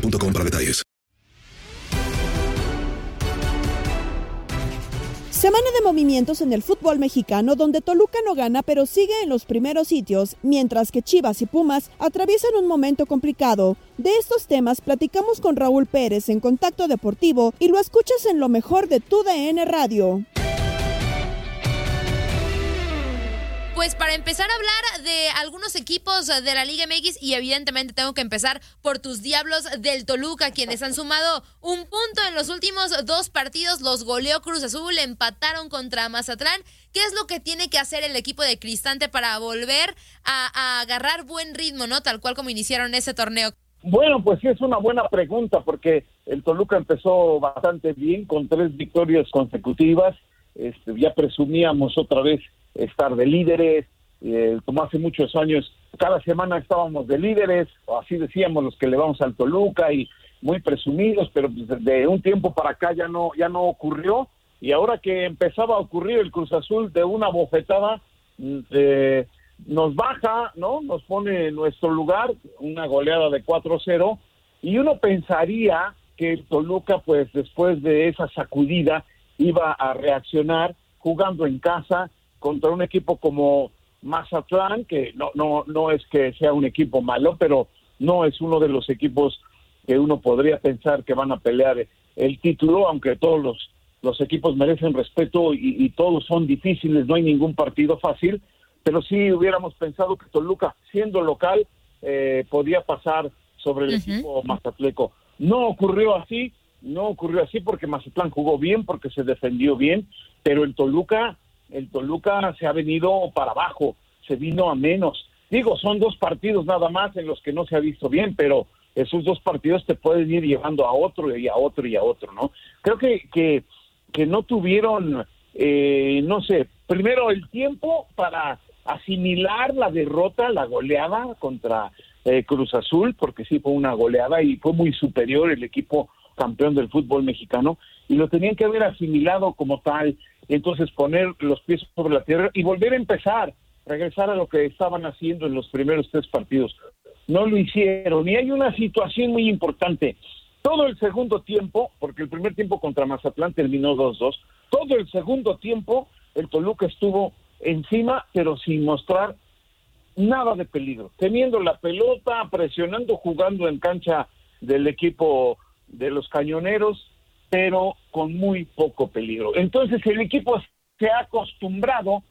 para detalles. Semana de movimientos en el fútbol mexicano donde Toluca no gana pero sigue en los primeros sitios, mientras que Chivas y Pumas atraviesan un momento complicado. De estos temas platicamos con Raúl Pérez en Contacto Deportivo y lo escuchas en lo mejor de tu DN Radio. Pues para empezar a hablar de algunos equipos de la Liga MX y evidentemente tengo que empezar por tus Diablos del Toluca, quienes han sumado un punto en los últimos dos partidos, los goleó Cruz Azul, empataron contra Mazatlán. ¿Qué es lo que tiene que hacer el equipo de Cristante para volver a, a agarrar buen ritmo, no? Tal cual como iniciaron ese torneo. Bueno, pues sí es una buena pregunta porque el Toluca empezó bastante bien con tres victorias consecutivas. Este, ya presumíamos otra vez estar de líderes, eh, como hace muchos años, cada semana estábamos de líderes, o así decíamos los que le vamos al Toluca y muy presumidos, pero pues, de un tiempo para acá ya no, ya no ocurrió, y ahora que empezaba a ocurrir el Cruz Azul de una bofetada, mm, eh, nos baja, ¿no? Nos pone en nuestro lugar, una goleada de 4-0, y uno pensaría que el Toluca, pues después de esa sacudida, iba a reaccionar jugando en casa contra un equipo como Mazatlán, que no, no, no es que sea un equipo malo, pero no es uno de los equipos que uno podría pensar que van a pelear el título, aunque todos los, los equipos merecen respeto y, y todos son difíciles, no hay ningún partido fácil, pero sí hubiéramos pensado que Toluca, siendo local, eh, podía pasar sobre el equipo mazatleco. No ocurrió así, no ocurrió así porque Mazatlán jugó bien, porque se defendió bien, pero el Toluca, el Toluca se ha venido para abajo, se vino a menos. Digo, son dos partidos nada más en los que no se ha visto bien, pero esos dos partidos te pueden ir llevando a otro y a otro y a otro, ¿no? Creo que, que, que no tuvieron, eh, no sé, primero el tiempo para asimilar la derrota, la goleada contra eh, Cruz Azul, porque sí fue una goleada y fue muy superior el equipo campeón del fútbol mexicano, y lo tenían que haber asimilado como tal, entonces poner los pies sobre la tierra y volver a empezar, regresar a lo que estaban haciendo en los primeros tres partidos. No lo hicieron, y hay una situación muy importante. Todo el segundo tiempo, porque el primer tiempo contra Mazatlán terminó 2-2, todo el segundo tiempo el Toluca estuvo encima, pero sin mostrar nada de peligro, teniendo la pelota, presionando, jugando en cancha del equipo de los cañoneros, pero con muy poco peligro. Entonces el equipo se ha acostumbrado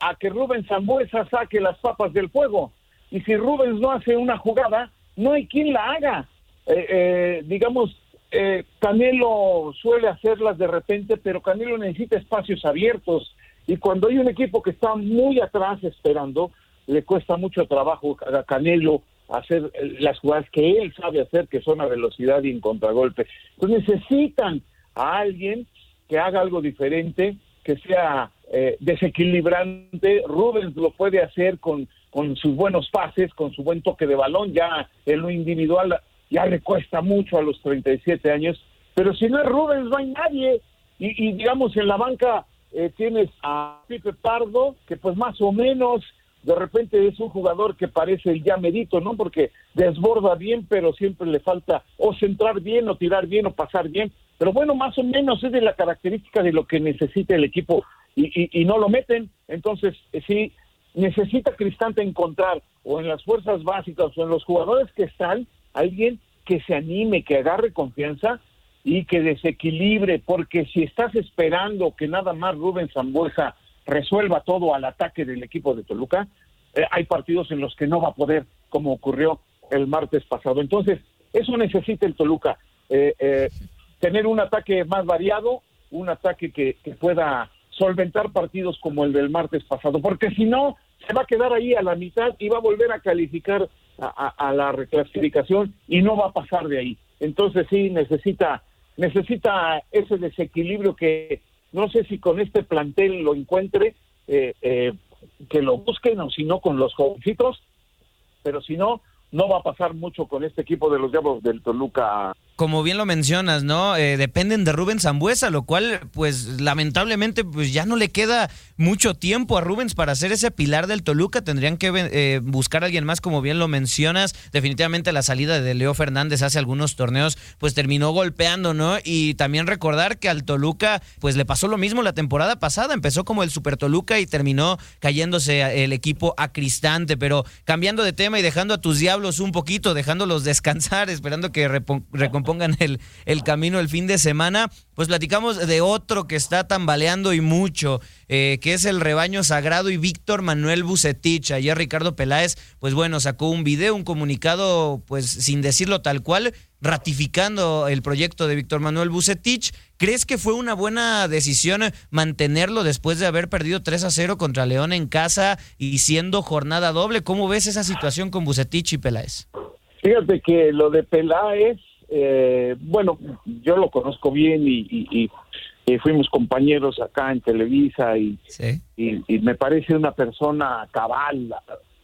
a que Rubén Zambuesa saque las papas del fuego. Y si Rubens no hace una jugada, no hay quien la haga. Eh, eh, digamos, eh, Canelo suele hacerlas de repente, pero Canelo necesita espacios abiertos. Y cuando hay un equipo que está muy atrás esperando, le cuesta mucho trabajo a Canelo hacer eh, las jugadas que él sabe hacer, que son a velocidad y en contragolpe. Entonces necesitan a alguien que haga algo diferente, que sea eh, desequilibrante. Rubens lo puede hacer con, con sus buenos pases, con su buen toque de balón, ya en lo individual ya le cuesta mucho a los 37 años, pero si no es Rubens no hay nadie. Y, y digamos en la banca eh, tienes a Pipe Pardo, que pues más o menos de repente es un jugador que parece el ya medito, ¿no? Porque desborda bien, pero siempre le falta o centrar bien, o tirar bien, o pasar bien. Pero bueno, más o menos es de la característica de lo que necesita el equipo y, no lo meten. Entonces, eh, sí, necesita Cristante encontrar o en las fuerzas básicas o en los jugadores que están, alguien que se anime, que agarre confianza y que desequilibre, porque si estás esperando que nada más Rubén Zambuesa resuelva todo al ataque del equipo de Toluca, eh, hay partidos en los que no va a poder, como ocurrió el martes pasado. Entonces, eso necesita el Toluca, eh, eh, tener un ataque más variado, un ataque que, pueda solventar partidos como el del martes pasado, porque si no, se va a quedar ahí a la mitad y va a volver a calificar a, a, la reclasificación y no va a pasar de ahí. Entonces sí necesita necesita ese desequilibrio que no sé si con este plantel lo encuentre, eh, eh, que lo busquen o si no con los jovencitos, pero si no, no va a pasar mucho con este equipo de los Diablos del Toluca como bien lo mencionas, ¿no? Eh, dependen de Rubens Zambuesa, lo cual, pues lamentablemente, pues ya no le queda mucho tiempo a Rubens para ser ese pilar del Toluca. Tendrían que eh, buscar a alguien más, como bien lo mencionas. Definitivamente la salida de Leo Fernández hace algunos torneos, pues terminó golpeando, ¿no? Y también recordar que al Toluca, pues le pasó lo mismo la temporada pasada. Empezó como el Super Toluca y terminó cayéndose el equipo a Cristante. Pero cambiando de tema y dejando a tus diablos un poquito, dejándolos descansar, esperando que recompongan pongan el, el camino el fin de semana, pues platicamos de otro que está tambaleando y mucho, eh, que es el rebaño sagrado y Víctor Manuel Bucetich. Ayer Ricardo Peláez, pues bueno, sacó un video, un comunicado, pues sin decirlo tal cual, ratificando el proyecto de Víctor Manuel Bucetich. ¿Crees que fue una buena decisión mantenerlo después de haber perdido 3 a 0 contra León en casa y siendo jornada doble? ¿Cómo ves esa situación con Bucetich y Peláez? Fíjate que lo de Peláez eh, bueno, yo lo conozco bien y, fuimos compañeros acá en Televisa y, y, me parece una persona cabal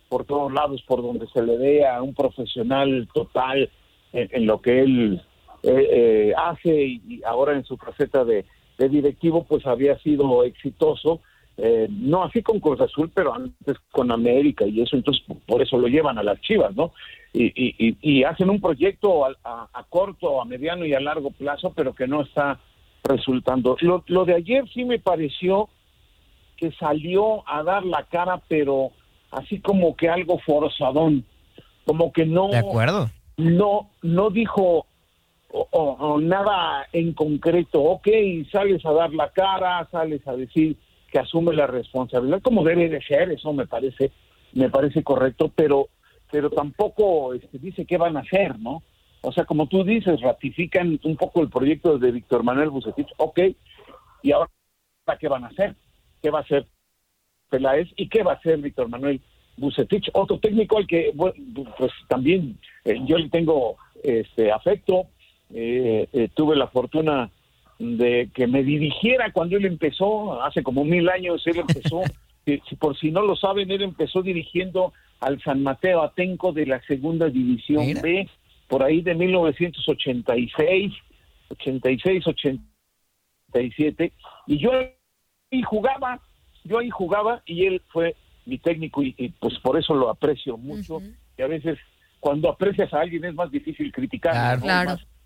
por todos lados, por donde se le vea, un profesional total en, lo que él eh, eh, hace y ahora en su faceta de, de directivo pues había sido exitoso. Eh, no así con Cruz Azul, pero antes con América y eso, entonces por eso lo llevan a las Chivas, ¿no? Y, hacen un proyecto a, corto, a mediano y a largo plazo, pero que no está resultando. Lo, de ayer sí me pareció que salió a dar la cara, pero así como que algo forzadón, como que no. De acuerdo. No, no dijo o, nada en concreto. Ok, sales a dar la cara, sales a decir que asume la responsabilidad, como debe de ser, eso me parece, me parece correcto, pero pero tampoco este, dice qué van a hacer, ¿no? O sea, como tú dices, ratifican un poco el proyecto de Víctor Manuel Bucetich, ok, y ahora qué van a hacer, qué va a hacer Peláez y qué va a hacer Víctor Manuel Bucetich, otro técnico al que pues también eh, yo le tengo este afecto, eh, eh, tuve la fortuna de que me dirigiera cuando él empezó, hace como mil años él empezó, si por si no lo saben, él empezó dirigiendo al San Mateo Atenco de la Segunda División B, por ahí de 1986, 86, 87, y yo ahí jugaba, yo ahí jugaba y él fue mi técnico y, pues por eso lo aprecio mucho, y a veces cuando aprecias a alguien es más difícil criticar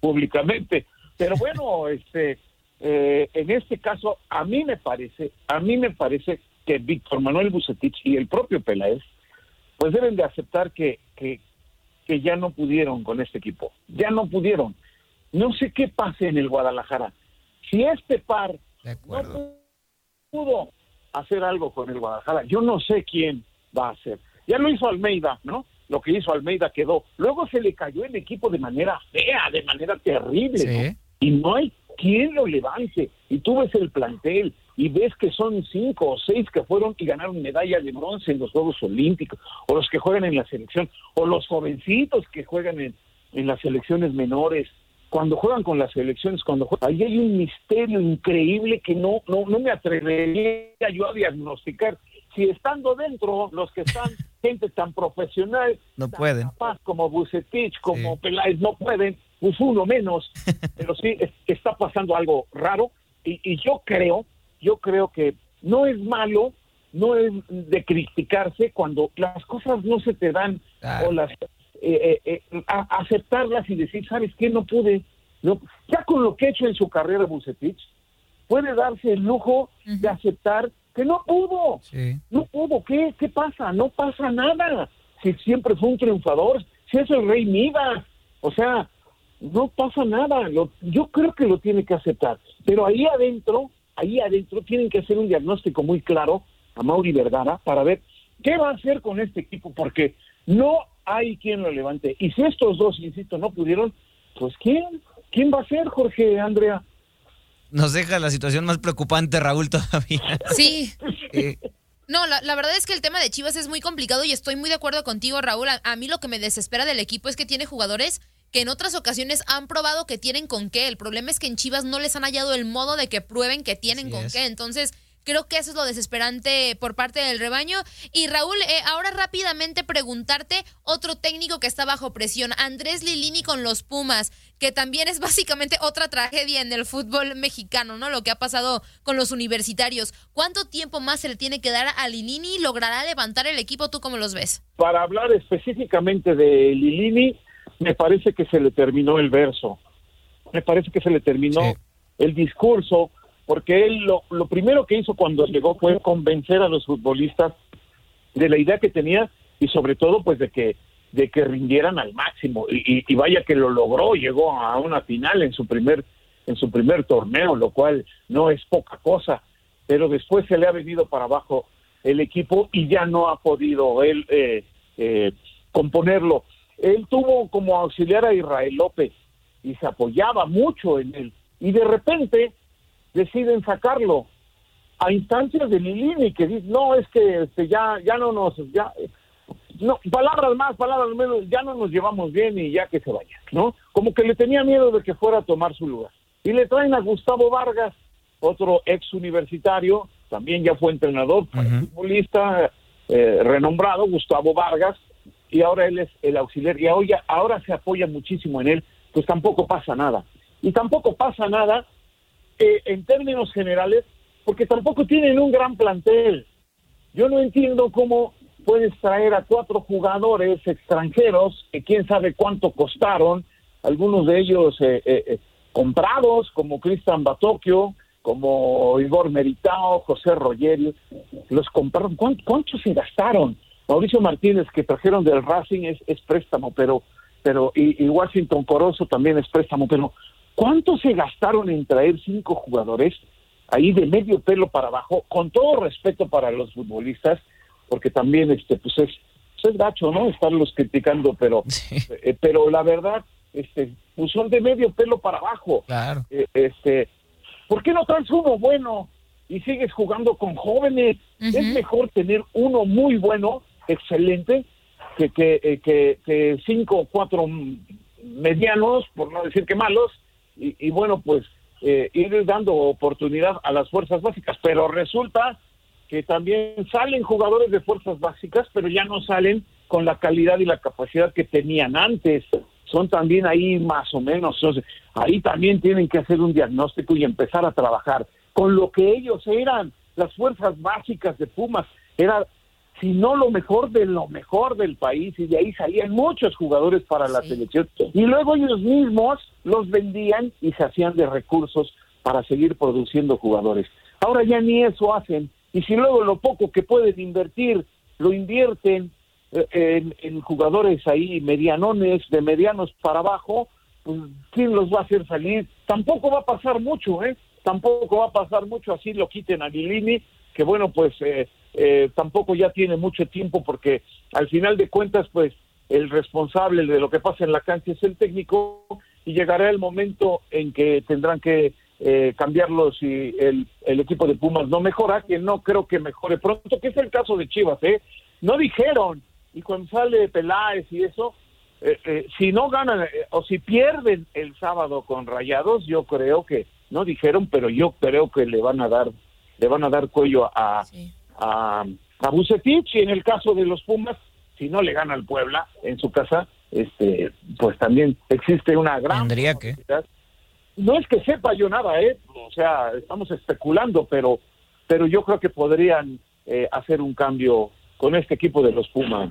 públicamente, pero bueno, este eh, en este caso a mí me parece, a mí me parece que Víctor Manuel Bucetich y el propio Peláez pues deben de aceptar que, que, ya no pudieron con este equipo, ya no pudieron. No sé qué pase en el Guadalajara. Si este par no pudo hacer algo con el Guadalajara, yo no sé quién va a hacer. Ya lo hizo Almeida, ¿no? Lo que hizo Almeida quedó. Luego se le cayó el equipo de manera fea, de manera terrible. Y no hay quien lo levante. Y tú ves el plantel y ves que son cinco o seis que fueron y ganaron medalla de bronce en los Juegos Olímpicos, o los que juegan en la selección, o los jovencitos que juegan en, en las selecciones menores, cuando juegan con las selecciones, cuando juegan, ahí hay un misterio increíble que no, no, no me atrevería yo a diagnosticar. Si estando dentro, los que están, gente tan profesional, no tan pueden. capaz como Bucetich, como Peláez, no pueden, pues uno menos, pero sí es- está pasando algo raro y, y yo creo, yo creo que no es malo, no es de criticarse cuando las cosas no se te dan o las eh, eh, eh, a- aceptarlas y decir, ¿sabes qué? No pude. No, ya con lo que ha hecho en su carrera Bucetich, puede darse el lujo de aceptar que no pudo. No pudo. ¿Qué, ¿Qué pasa? No pasa nada. Si siempre fue un triunfador, si es el rey Midas. O sea, no pasa nada. Lo- yo creo que lo tiene que aceptar. Pero ahí adentro, ahí adentro tienen que hacer un diagnóstico muy claro a Mauri Vergara para ver qué va a hacer con este equipo, porque no hay quien lo levante. Y si estos dos, insisto, no pudieron, pues ¿quién? ¿Quién va a ser, Jorge, Andrea? Nos deja la situación más preocupante, Raúl, todavía. Sí. Eh, No, la, la verdad es que el tema de Chivas es muy complicado y estoy muy de acuerdo contigo, Raúl. A, a mí lo que me desespera del equipo es que tiene jugadores que en otras ocasiones han probado que tienen con qué. El problema es que en Chivas no les han hallado el modo de que prueben que tienen Así con es. qué. Entonces, creo que eso es lo desesperante por parte del rebaño. Y Raúl, eh, ahora rápidamente preguntarte, otro técnico que está bajo presión, Andrés Lilini con los Pumas, que también es básicamente otra tragedia en el fútbol mexicano, ¿no? Lo que ha pasado con los universitarios. ¿Cuánto tiempo más se le tiene que dar a Lilini? ¿Logrará levantar el equipo? ¿Tú cómo los ves? Para hablar específicamente de Lilini, me parece que se le terminó el verso. Me parece que se le terminó el discurso, porque él lo, lo primero que hizo cuando llegó fue convencer a los futbolistas de la idea que tenía y sobre todo pues de que de que rindieran al máximo. Y, y- y vaya que lo logró llegó a una final en su primer en su primer torneo lo cual no es poca cosa pero después se le ha venido para abajo el equipo y ya no ha podido él eh, eh, componerlo él tuvo como auxiliar a Israel López y se apoyaba mucho en él. Y de repente deciden sacarlo a instancias de Lilini que dice no es que este, ya ya no nos ya no palabras más palabras menos ya no nos llevamos bien y ya que se vaya no como que le tenía miedo de que fuera a tomar su lugar. Y le traen a Gustavo Vargas otro ex universitario también ya fue entrenador fue futbolista eh, renombrado Gustavo Vargas y ahora él es el auxiliar y ahora, ahora se apoya muchísimo en él pues tampoco pasa nada y tampoco pasa nada eh, en términos generales, porque tampoco tienen un gran plantel. Yo no entiendo cómo puedes traer a cuatro jugadores extranjeros que quién sabe cuánto costaron, algunos de ellos eh, eh, eh, comprados, como Cristian Batocchio, como Igor Meritao, José Rogerio, los compraron. ¿Cuán- ¿Cuánto se gastaron? Mauricio Martínez, que trajeron del Racing, es, es préstamo, pero, pero y, y Washington Corozo también es préstamo, pero ¿cuánto se gastaron en traer cinco jugadores ahí de medio pelo para abajo, con todo respeto para los futbolistas, porque también este pues es, pues es gacho, ¿no? Estarlos criticando, pero eh, pero la verdad, este, pues son de medio pelo para abajo. Claro. Eh, este, ¿por qué no traes uno bueno y sigues jugando con jóvenes? Es mejor tener uno muy bueno, excelente, que, que, eh, que, que cinco o cuatro medianos, por no decir que malos, y, y bueno, pues eh, ir dando oportunidad a las fuerzas básicas. Pero resulta que también salen jugadores de fuerzas básicas, pero ya no salen con la calidad y la capacidad que tenían antes. Son también ahí más o menos. Entonces, ahí también tienen que hacer un diagnóstico y empezar a trabajar con lo que ellos eran, las fuerzas básicas de Pumas. Era, si no lo mejor de lo mejor del país, y de ahí salían muchos jugadores para la selección. Y luego ellos mismos los vendían y se hacían de recursos para seguir produciendo jugadores. Ahora ya ni eso hacen. Y si luego lo poco que pueden invertir lo invierten eh, en, en jugadores ahí medianones, de medianos para abajo, pues ¿quién los va a hacer salir? Tampoco va a pasar mucho, ¿eh? Tampoco va a pasar mucho así lo quiten a Lilini, que bueno, pues eh, eh, tampoco ya tiene mucho tiempo porque al final de cuentas, pues el responsable de lo que pasa en la cancha es el técnico y llegará el momento en que tendrán que eh, cambiarlo si el, el equipo de Pumas no mejora, que no creo que mejore pronto, que es el caso de Chivas, ¿eh? No dijeron, y cuando sale Peláez y eso, eh, eh, si no ganan eh, o si pierden el sábado con Rayados, yo creo que no dijeron, pero yo creo que le van a dar le van a dar cuello a a, a Bucetich y en el caso de los Pumas, si no le gana al Puebla en su casa, este pues también existe una gran Tendría que. no es que sepa yo nada, ¿eh? O sea, estamos especulando, pero, pero yo creo que podrían eh, hacer un cambio con este equipo de los Pumas.